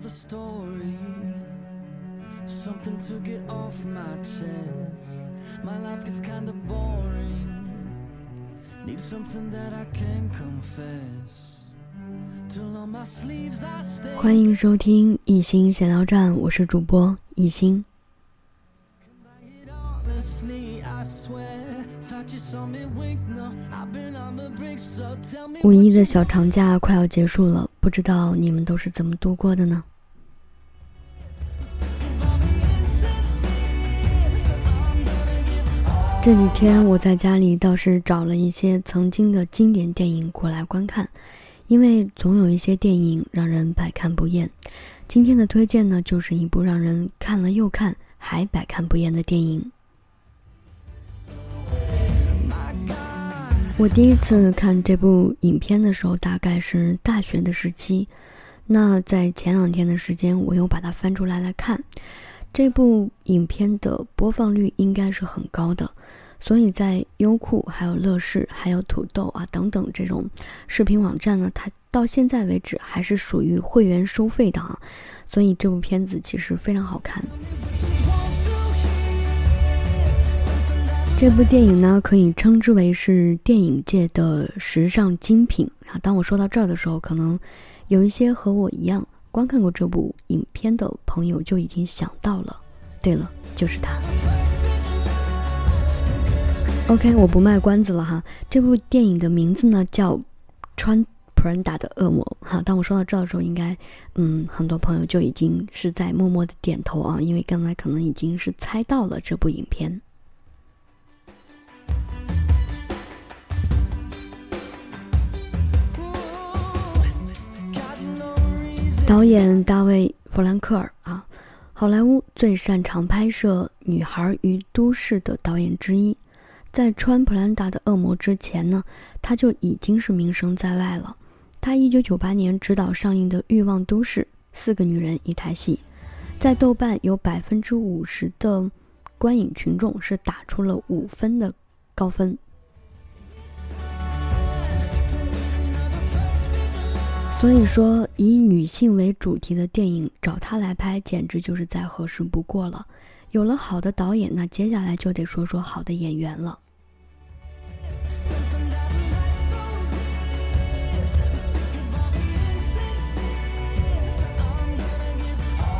another story. Something to get off my chest. My life gets kinda boring. Need something that I can confess. 欢迎收听一心闲聊站，我是主播一心。The. 五一的小长假快要结束了，不知道你们都是怎么度过的呢？这几天我在家里倒是找了一些曾经的经典电影过来观看，因为总有一些电影让人百看不厌。今天的推荐呢，就是一部让人看了又看还百看不厌的电影。我第一次看这部影片的时候，大概是大学的时期。那在前两天的时间，我又把它翻出来来看。这部影片的播放率应该是很高的，所以在优酷、还有乐视、还有土豆啊等等这种视频网站呢，它到现在为止还是属于会员收费的啊。所以这部片子其实非常好看。这部电影呢，可以称之为是电影界的时尚精品啊。当我说到这儿的时候，可能有一些和我一样观看过这部影片的朋友就已经想到了。对了，就是他。OK，我不卖关子了哈。这部电影的名字呢叫《穿普兰达的恶魔》哈。当我说到这的时候，应该嗯，很多朋友就已经是在默默的点头啊，因为刚才可能已经是猜到了这部影片。导演大卫·弗兰克尔啊，好莱坞最擅长拍摄女孩与都市的导演之一。在穿普兰达的恶魔之前呢，他就已经是名声在外了。他1998年执导上映的《欲望都市》，四个女人一台戏，在豆瓣有百分之五十的观影群众是打出了五分的高分。所以说，以女性为主题的电影找他来拍，简直就是再合适不过了。有了好的导演，那接下来就得说说好的演员了。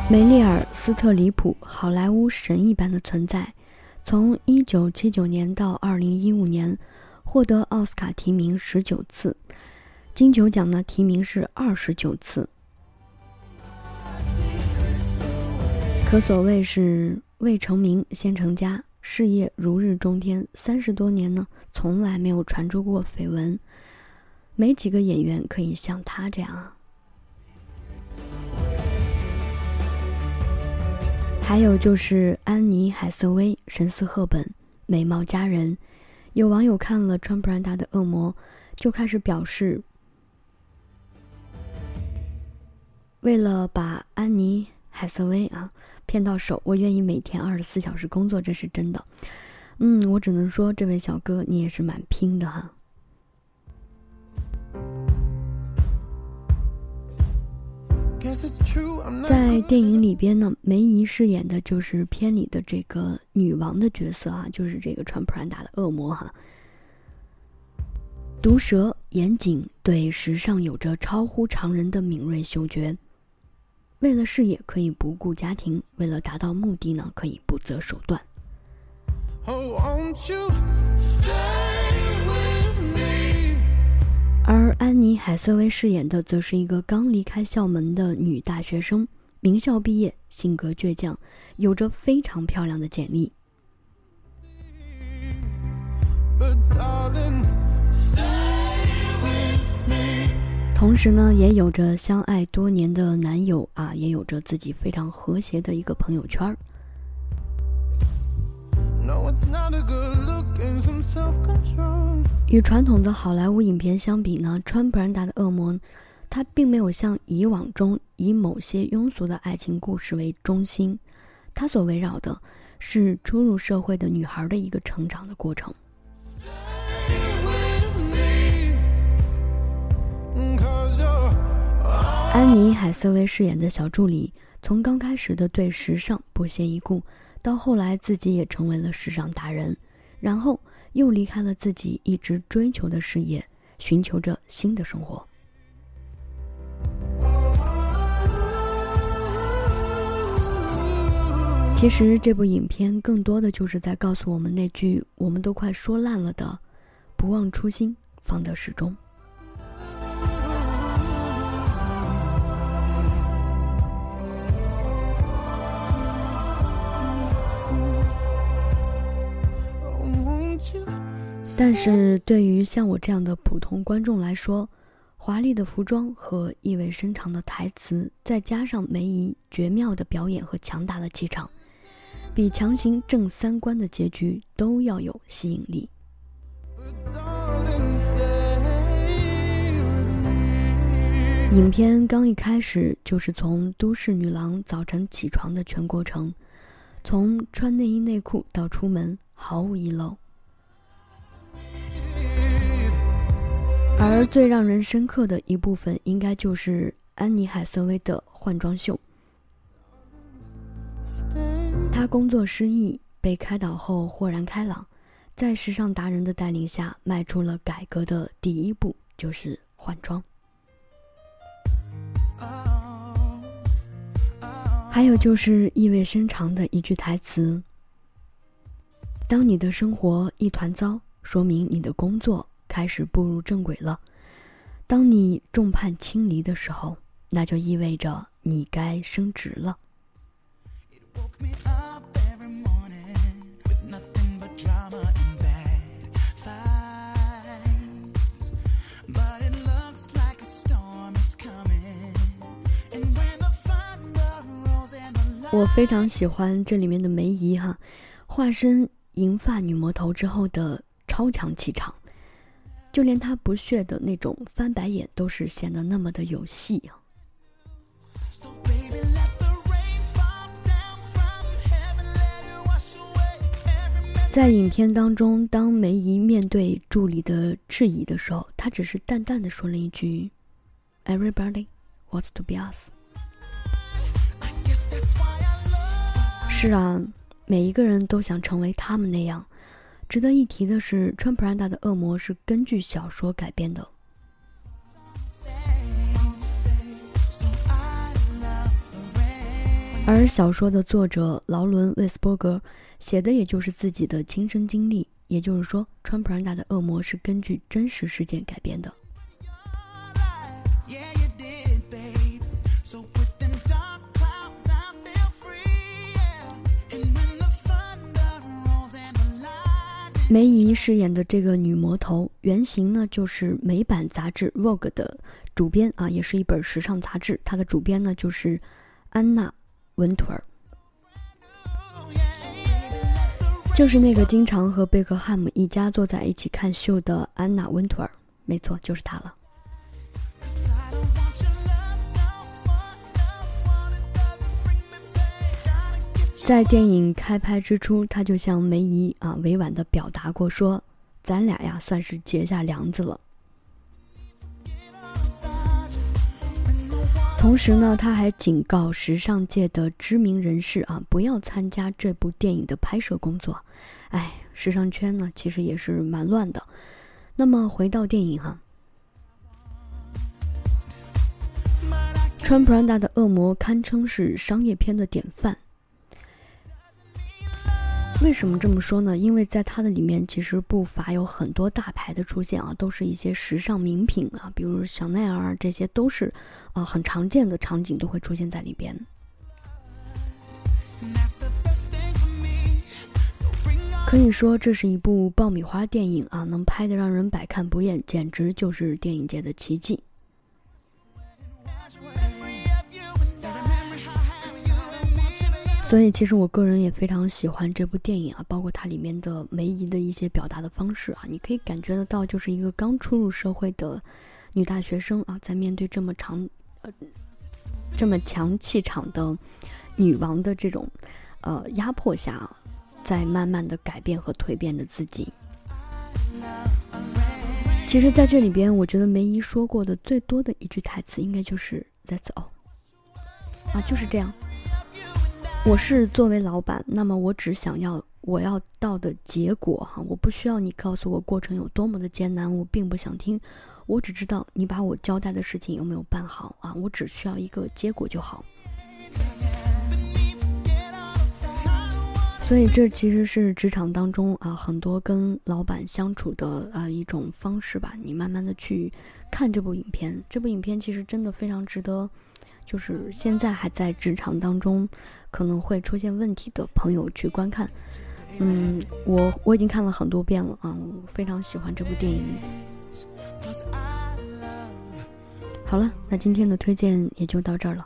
梅丽尔·斯特里普，好莱坞神一般的存在，从1979年到2015年，获得奥斯卡提名十九次。金球奖呢，提名是二十九次，可所谓是未成名先成家，事业如日中天。三十多年呢，从来没有传出过绯闻，没几个演员可以像他这样啊。还有就是安妮海瑟薇，神似赫本，美貌佳人。有网友看了川普兰达的恶魔，就开始表示。为了把安妮海瑟薇啊骗到手，我愿意每天二十四小时工作，这是真的。嗯，我只能说，这位小哥你也是蛮拼的哈。在电影里边呢，梅姨饰演的就是片里的这个女王的角色啊，就是这个穿普兰达的恶魔哈。毒舌严谨，对时尚有着超乎常人的敏锐嗅觉。为了事业可以不顾家庭，为了达到目的呢可以不择手段。而安妮海瑟薇饰演的则是一个刚离开校门的女大学生，名校毕业，性格倔强，有着非常漂亮的简历。同时呢，也有着相爱多年的男友啊，也有着自己非常和谐的一个朋友圈儿。与传统的好莱坞影片相比呢，川普兰达的恶魔，他并没有像以往中以某些庸俗的爱情故事为中心，他所围绕的是初入社会的女孩的一个成长的过程。安妮·海瑟薇饰演的小助理，从刚开始的对时尚不屑一顾，到后来自己也成为了时尚达人，然后又离开了自己一直追求的事业，寻求着新的生活。其实这部影片更多的就是在告诉我们那句我们都快说烂了的：“不忘初心，方得始终。”但是对于像我这样的普通观众来说，华丽的服装和意味深长的台词，再加上梅姨绝妙的表演和强大的气场。比强行正三观的结局都要有吸引力。影片刚一开始就是从都市女郎早晨起床的全过程，从穿内衣内裤到出门毫无遗漏。而最让人深刻的一部分，应该就是安妮海瑟薇的换装秀。她工作失意，被开导后豁然开朗，在时尚达人的带领下，迈出了改革的第一步，就是换装。还有就是意味深长的一句台词：“当你的生活一团糟，说明你的工作开始步入正轨了；当你众叛亲离的时候，那就意味着你该升职了。”我非常喜欢这里面的梅姨哈，化身银发女魔头之后的超强气场，就连他不屑的那种翻白眼都是显得那么的有戏啊。在影片当中，当梅姨面对助理的质疑的时候，她只是淡淡的说了一句：“Everybody wants to be us。”是啊，每一个人都想成为他们那样。值得一提的是，穿普兰达的恶魔是根据小说改编的，而小说的作者劳伦·威斯伯格写的也就是自己的亲身经历。也就是说，穿普兰达的恶魔是根据真实事件改编的。梅姨饰演的这个女魔头原型呢，就是美版杂志《Vogue》的主编啊，也是一本时尚杂志。它的主编呢，就是安娜·温图尔，就是那个经常和贝克汉姆一家坐在一起看秀的安娜·温图尔。没错，就是她了。在电影开拍之初，他就向梅姨啊委婉的表达过，说：“咱俩呀，算是结下梁子了。”同时呢，他还警告时尚界的知名人士啊，不要参加这部电影的拍摄工作。哎，时尚圈呢，其实也是蛮乱的。那么回到电影哈，穿普兰达的恶魔堪称是商业片的典范。为什么这么说呢？因为在它的里面，其实不乏有很多大牌的出现啊，都是一些时尚名品啊，比如香奈儿，这些都是啊很常见的场景都会出现在里边。可以说这是一部爆米花电影啊，能拍得让人百看不厌，简直就是电影界的奇迹。所以，其实我个人也非常喜欢这部电影啊，包括它里面的梅姨的一些表达的方式啊，你可以感觉得到，就是一个刚初入社会的女大学生啊，在面对这么长、呃这么强气场的女王的这种呃压迫下啊，在慢慢的改变和蜕变着自己。其实，在这里边，我觉得梅姨说过的最多的一句台词，应该就是，That's all。啊，就是这样。我是作为老板，那么我只想要我要到的结果哈，我不需要你告诉我过程有多么的艰难，我并不想听，我只知道你把我交代的事情有没有办好啊，我只需要一个结果就好。所以这其实是职场当中啊很多跟老板相处的啊一种方式吧，你慢慢的去看这部影片，这部影片其实真的非常值得。就是现在还在职场当中，可能会出现问题的朋友去观看。嗯，我我已经看了很多遍了啊，我非常喜欢这部电影。好了，那今天的推荐也就到这儿了。